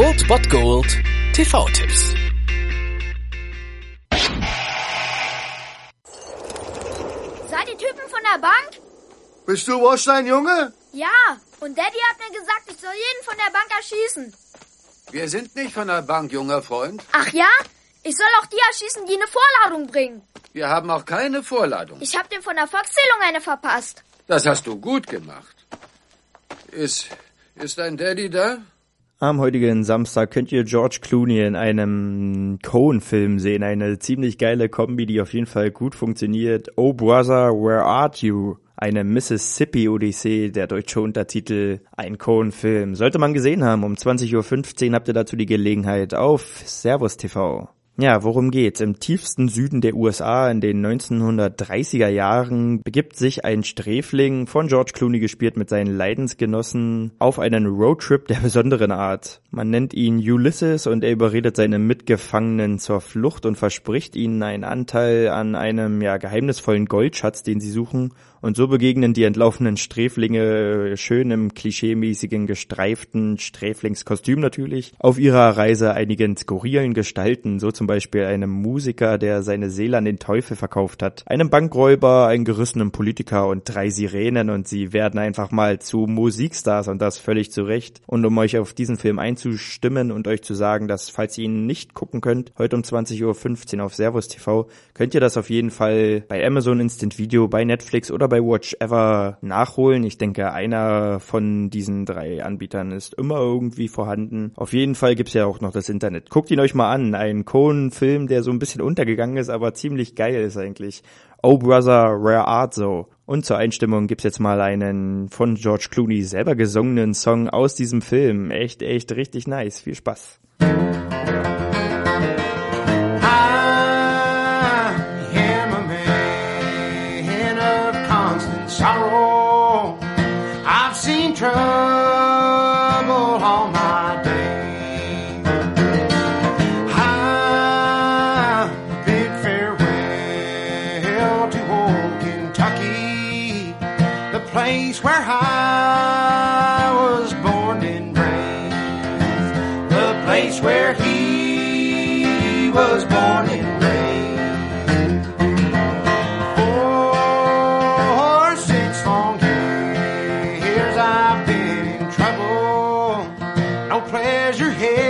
Old Bot Gold TV-Tipps. Seid ihr Typen von der Bank? Bist du Washstein, Junge? Ja. Und Daddy hat mir gesagt, ich soll jeden von der Bank erschießen. Wir sind nicht von der Bank, junger Freund. Ach ja? Ich soll auch die erschießen, die eine Vorladung bringen. Wir haben auch keine Vorladung. Ich hab dem von der Volkszählung eine verpasst. Das hast du gut gemacht. Ist, ist dein Daddy da? Am heutigen Samstag könnt ihr George Clooney in einem Cohen-Film sehen. Eine ziemlich geile Kombi, die auf jeden Fall gut funktioniert. Oh Brother, Where Art You? Eine Mississippi-Odyssee, der deutsche Untertitel, ein Cohen-Film. Sollte man gesehen haben. Um 20.15 Uhr habt ihr dazu die Gelegenheit auf Servus TV. Ja, worum geht's? Im tiefsten Süden der USA in den 1930er Jahren begibt sich ein Sträfling von George Clooney gespielt mit seinen Leidensgenossen auf einen Roadtrip der besonderen Art. Man nennt ihn Ulysses und er überredet seine Mitgefangenen zur Flucht und verspricht ihnen einen Anteil an einem ja geheimnisvollen Goldschatz, den sie suchen und so begegnen die entlaufenen Sträflinge schön im klischeemäßigen gestreiften Sträflingskostüm natürlich auf ihrer Reise einigen skurrilen Gestalten, so zum Beispiel einem Musiker, der seine Seele an den Teufel verkauft hat, einem Bankräuber, einen gerissenen Politiker und drei Sirenen und sie werden einfach mal zu Musikstars und das völlig zu Recht. Und um euch auf diesen Film einzustimmen und euch zu sagen, dass falls ihr ihn nicht gucken könnt, heute um 20.15 Uhr auf Servus TV, könnt ihr das auf jeden Fall bei Amazon Instant Video, bei Netflix oder bei Watch Ever nachholen. Ich denke, einer von diesen drei Anbietern ist immer irgendwie vorhanden. Auf jeden Fall gibt's ja auch noch das Internet. Guckt ihn euch mal an. Ein Cohen-Film, der so ein bisschen untergegangen ist, aber ziemlich geil ist eigentlich. Oh Brother, Rare Art so. Und zur Einstimmung gibt's jetzt mal einen von George Clooney selber gesungenen Song aus diesem Film. Echt, echt richtig nice. Viel Spaß. Place where I was born and raised, the place where he was born and. For six long years I've been in trouble. No pleasure here